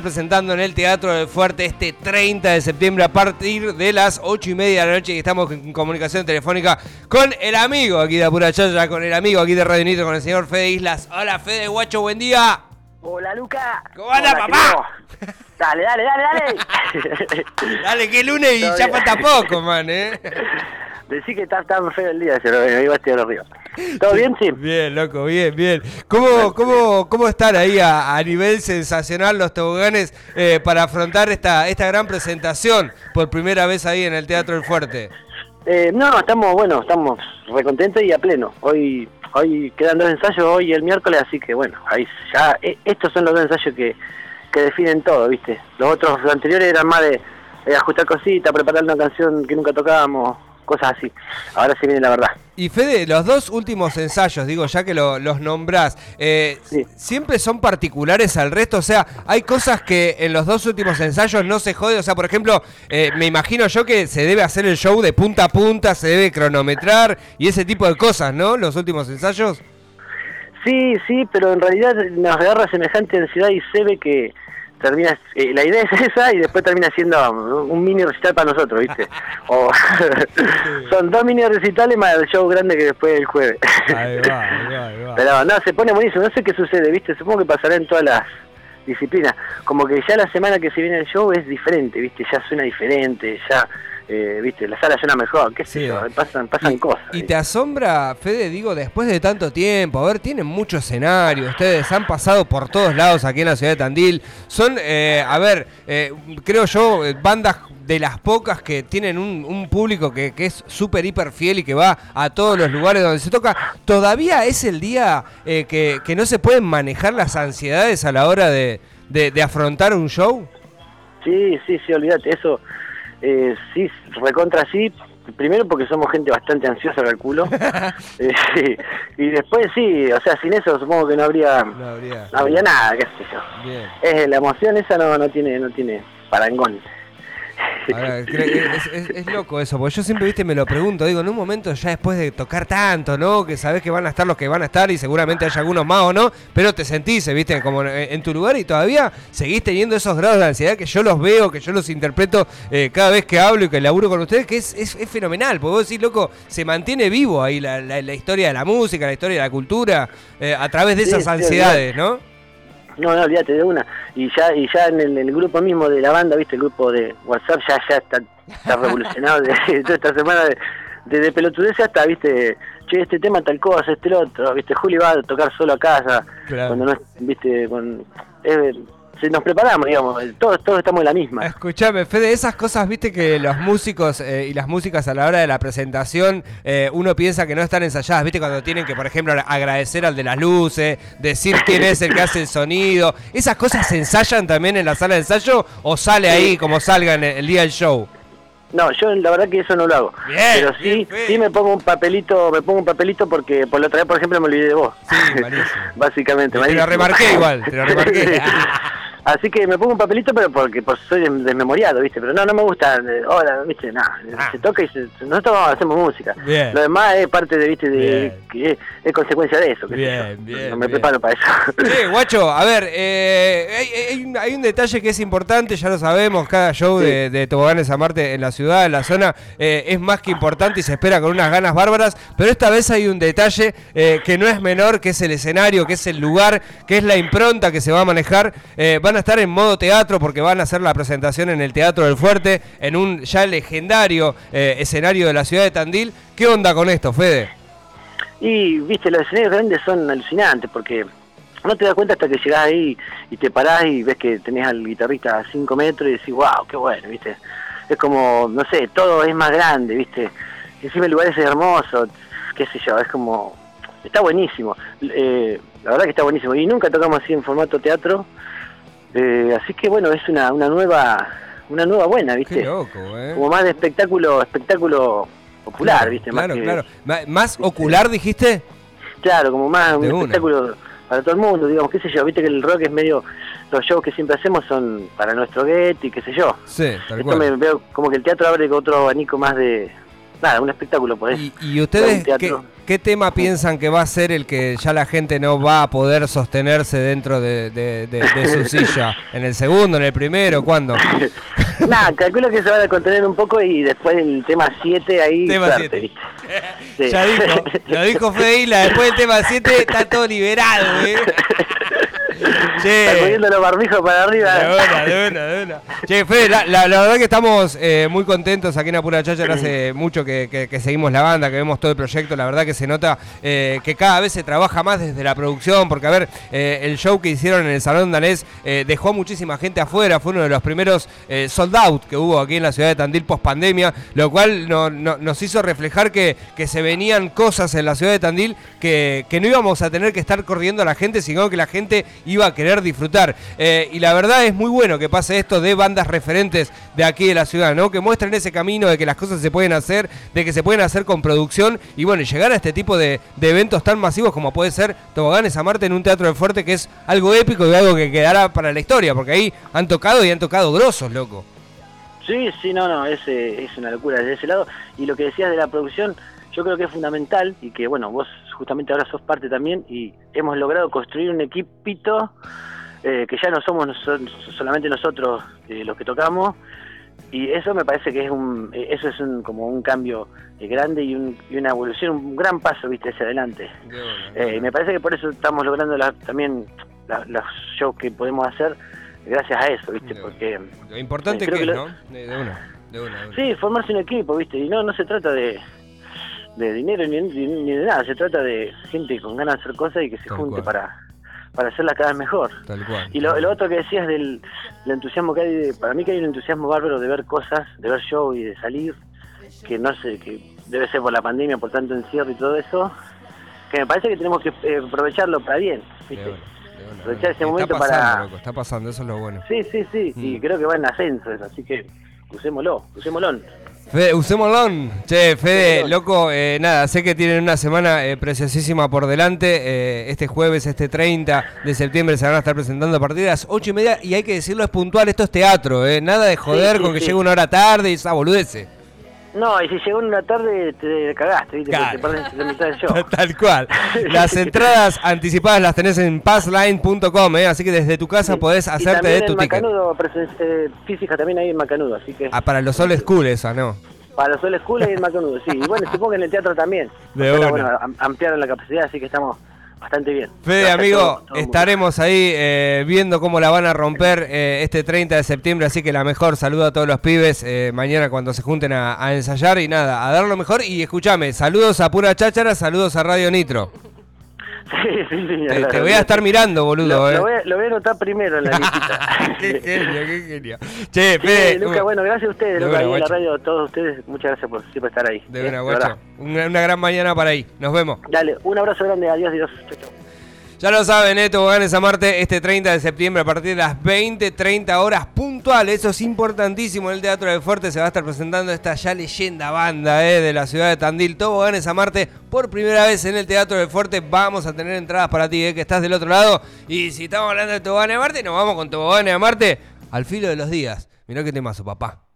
presentando en el Teatro del Fuerte este 30 de septiembre a partir de las 8 y media de la noche y estamos en comunicación telefónica con el amigo aquí de Apura Chaya, con el amigo aquí de Radio Nitro, con el señor Fede Islas. Hola Fede Guacho, buen día. Hola Luca. ¿Cómo anda, papá? Dale, dale, dale, dale. Dale, que lunes y ya falta poco, man, ¿eh? Decí que está tan feo el día, se lo iba a estirar ríos. ¿Todo bien, sí? Bien, loco, bien, bien. ¿Cómo, cómo, cómo están ahí a, a nivel sensacional los toboganes eh, para afrontar esta, esta gran presentación por primera vez ahí en el Teatro del Fuerte? Eh, no, estamos, bueno, estamos recontentos y a pleno. Hoy hoy quedan dos ensayos, hoy y el miércoles, así que bueno, ahí ya, eh, estos son los dos ensayos que, que definen todo, ¿viste? Los otros los anteriores eran más de ajustar cositas, preparar una canción que nunca tocábamos, cosas así. Ahora sí viene la verdad. Y Fede, los dos últimos ensayos, digo, ya que lo- los nombrás, eh, Sí. ¿siempre son particulares al resto? O sea, hay cosas que en los dos últimos ensayos no se jode. O sea, por ejemplo, eh, me imagino yo que se debe hacer el show de punta a punta, se debe cronometrar y ese tipo de cosas, ¿no? Los últimos ensayos. Sí, sí, pero en realidad nos agarra semejante ansiedad y se ve que termina, eh, la idea es esa y después termina siendo un mini recital para nosotros, ¿viste? O son dos mini recitales más el show grande que después el jueves. Ahí va, ahí va, ahí va. Pero no, se pone buenísimo, no sé qué sucede, ¿viste? Supongo que pasará en todas las disciplinas. Como que ya la semana que se viene el show es diferente, ¿viste? Ya suena diferente, ya, eh, ¿viste? La sala suena mejor, qué sé Sí. yo, pasan, pasan y, cosas. y te asombra, Fede, digo, después de tanto tiempo, a ver, tienen mucho escenario, ustedes han pasado por todos lados aquí en la ciudad de Tandil, son, eh, a ver, eh, creo yo, bandas de las pocas que tienen un, un público que, que es súper, hiper fiel y que va a todos los lugares donde se toca, ¿todavía es el día eh, que, que no se pueden manejar las ansiedades a la hora de, de- de afrontar un show? Sí, sí, sí, olvídate, eso eh, sí, recontra sí, primero porque somos gente bastante ansiosa, calculo, Eh, sí, y después sí, o sea, sin eso supongo que no habría, No habría. no habría nada, qué sé yo. Bien. Es, la emoción esa no, no tiene, no tiene parangón. Ahora, es, es- es loco eso, porque yo siempre, viste, me lo pregunto, digo, en un momento ya después de tocar tanto, ¿no? Que sabés que van a estar los que van a estar y seguramente hay algunos más o no, pero te sentís, viste, como en, en tu lugar y todavía seguís teniendo esos grados de ansiedad que yo los veo, que yo los interpreto eh, cada vez que hablo y que laburo con ustedes, que es, es- es fenomenal, porque vos decís, loco, se mantiene vivo ahí la, la- la historia de la música, la historia de la cultura, eh, a través de esas sí, ansiedades, ¿no? No, no, olvídate de una. Y ya y ya en el, grupo mismo de la banda, viste, el grupo de WhatsApp ya ya está, está revolucionado de, toda esta semana de, de, de pelotudez hasta, viste, che, este tema tal cosa, este otro, viste, Juli va a tocar solo a casa, Claro. cuando no, es- viste, con... se nos preparamos, digamos, todos, todos estamos en la misma. Escuchame, Fede, esas cosas, viste que los músicos eh, y las músicas a la hora de la presentación, eh, uno piensa que no están ensayadas, viste cuando tienen que, por ejemplo, agradecer al de las luces, decir quién es el que hace el sonido. ¿Esas cosas se ensayan también en la sala de ensayo o sale ahí como salga en el, día del show? No, yo la verdad que eso no lo hago. Bien, pero sí, bien, sí me pongo un papelito, me pongo un papelito porque por la otra vez, por ejemplo, me olvidé de vos. Sí. Básicamente. Te lo remarqué igual, te lo remarqué. Así que me pongo un papelito, pero porque pues, soy des- desmemoriado, ¿viste? Pero no, no me gusta. eh, Hola, ¿viste? Nada, Ah. se toca y se, nosotros hacemos música. Bien. Lo demás es parte de, ¿viste? De, que es, es consecuencia de eso. Bien, yo. bien, No me bien. preparo para eso. Sí, guacho, a ver, eh, hay, hay un, hay un detalle que es importante, ya lo sabemos, cada show Sí. de, de Toboganes a Marte en la ciudad, en la zona, eh, es más que importante y se espera con unas ganas bárbaras, pero esta vez hay un detalle eh, que no es menor, que es el escenario, que es el lugar, que es la impronta que se va a manejar. Eh, van a estar en modo teatro porque van a hacer la presentación en el Teatro del Fuerte, en un ya legendario eh, escenario de la ciudad de Tandil. ¿Qué onda con esto, Fede? Y, viste, los escenarios grandes son alucinantes porque no te das cuenta hasta que llegás ahí y te parás y ves que tenés al guitarrista a 5 metros y decís, wow, qué bueno, viste. Es como, no sé, todo es más grande, viste. Encima el lugar es hermoso, qué sé yo, es como, está buenísimo. Eh, la verdad que está buenísimo. Y nunca tocamos así en formato teatro. Eh, así que bueno, es una, una nueva, una nueva buena, viste. Qué loco, ¿eh? Como más de espectáculo, espectáculo popular, viste. Claro, más que- claro. Ma- ¿Más ocular dijiste? Claro, como más un una. espectáculo para todo el mundo, digamos, qué sé yo, viste que el rock es medio, los shows que siempre hacemos son para nuestro get y qué sé yo. Sí, tal Esto cual. me veo como que el teatro abre otro abanico más de, nada, un espectáculo por eso. ¿Y, ustedes ¿qué, tema piensan que va a ser el que ya la gente no va a poder sostenerse dentro de, su silla? ¿En el segundo, en el primero, cuándo? Nada, calculo que se van a contener un poco y después el tema 7 ahí. Tema 7. Ya dijo, lo dijo Feila, después del tema 7 está todo liberado, ¿eh? Che. poniendo los barbijos para arriba. De una, de una, de una. Che, Fede, la, verdad que estamos eh, muy contentos aquí en Apura Chacha. Hace mucho que, seguimos la banda, que vemos todo el proyecto. La verdad que se nota eh, que cada vez se trabaja más desde la producción. Porque, a ver, eh, el show que hicieron en el Salón Danés dejó a muchísima gente afuera. Fue uno de los primeros sold out que hubo aquí en la ciudad de Tandil post pandemia. Lo cual nos hizo reflejar que, que, se venían cosas en la ciudad de Tandil que, que no íbamos a tener que estar corriendo a la gente, sino que la gente iba a querer disfrutar. Eh, y la verdad es muy bueno que pase esto de bandas referentes de aquí de la ciudad, ¿no? Que muestren ese camino de que las cosas se pueden hacer, de que se pueden hacer con producción y bueno, llegar a este tipo de, eventos tan masivos como puede ser Toboganes a Marte en un teatro de fuerte que es algo épico y algo que quedará para la historia, porque ahí han tocado y han tocado grosos, loco. Sí, sí, no, no, es, eh, es una locura desde ese lado. Y lo que decías de la producción, yo creo que es fundamental y que, bueno, vos justamente ahora sos parte también y hemos logrado construir un equipito eh, que ya no somos solamente nosotros eh, los que tocamos. Y eso me parece que es un eh, eso es un, como un cambio grande y, una evolución un gran paso viste hacia adelante. Me parece que por eso estamos logrando también los shows que podemos hacer gracias a eso viste porque lo importante que, es, ¿no? De, una, de, una, sí formarse un equipo viste y no no se trata de de dinero ni, de nada, se trata de gente con ganas de hacer cosas y que se junte para para hacerla cada vez mejor. Y lo, otro que decías del, entusiasmo que hay, para mí que hay un entusiasmo bárbaro de ver cosas, de ver show y de salir, que no sé, que debe ser por la pandemia, por tanto encierro y todo eso, que me parece que tenemos que eh, aprovecharlo para bien, ¿viste? Aprovechar ese momento para... está pasando, eso es lo bueno. Sí, sí, sí, y mm. creo que va en ascenso eso, así que usémoslo, usémoslo. Fede, usémoslo. Che, Fede, loco, eh, nada, sé que tienen una semana eh, preciosísima por delante. Eh, este jueves, este 30 de septiembre, se van a estar presentando a partir de las 8 y media. Y hay que decirlo, es puntual, esto es teatro, nada de joder con que llegue una hora tarde y esa boludece. No, y si llegó en una tarde te cagaste, ¿viste? Te perdés la mitad del show. Tal cual. Las entradas anticipadas las tenés en passline.com, ¿eh? así que desde tu casa podés hacerte de tu ticket. Macanudo, eh, física también hay en Macanudo, así que... Ah, para los old school esa, ¿no? Para los old school y en Macanudo, sí. Y bueno, supongo que en el teatro también. De Pero, bueno, ampliaron la capacidad, así que estamos bastante bien. Fede, amigo, estaremos ahí eh, viendo cómo la van a romper eh, este 30 de septiembre, así que la mejor, saludo a todos los pibes eh, mañana cuando se junten a, a, ensayar y nada, a dar lo mejor y escúchame, saludos a Pura Cháchara, saludos a Radio Nitro. Sí, sí, sí. Te, voy a estar mirando, boludo. Lo, eh. lo, voy, a, anotar primero en la listita. qué genio, qué genio. Che, Fede. Luca, bueno, gracias a ustedes, Luca, ahí en la radio, a todos ustedes. Muchas gracias por siempre estar ahí. De una, guacho. Una, una, gran mañana para ahí. Nos vemos. Dale, un abrazo grande. Adiós, Dios. Chau, Ya lo saben, Neto Ganes a Marte este 30 de septiembre a partir de las 20, 30 horas Eso es importantísimo. En el Teatro de Fuerte se va a estar presentando esta ya leyenda banda eh, de la ciudad de Tandil. Toboganes a Marte por primera vez en el Teatro de Fuerte. Vamos a tener entradas para ti, eh, que estás del otro lado. Y si estamos hablando de Toboganes a Marte, nos vamos con Toboganes a Marte al filo de los días. Mirá qué temazo, papá.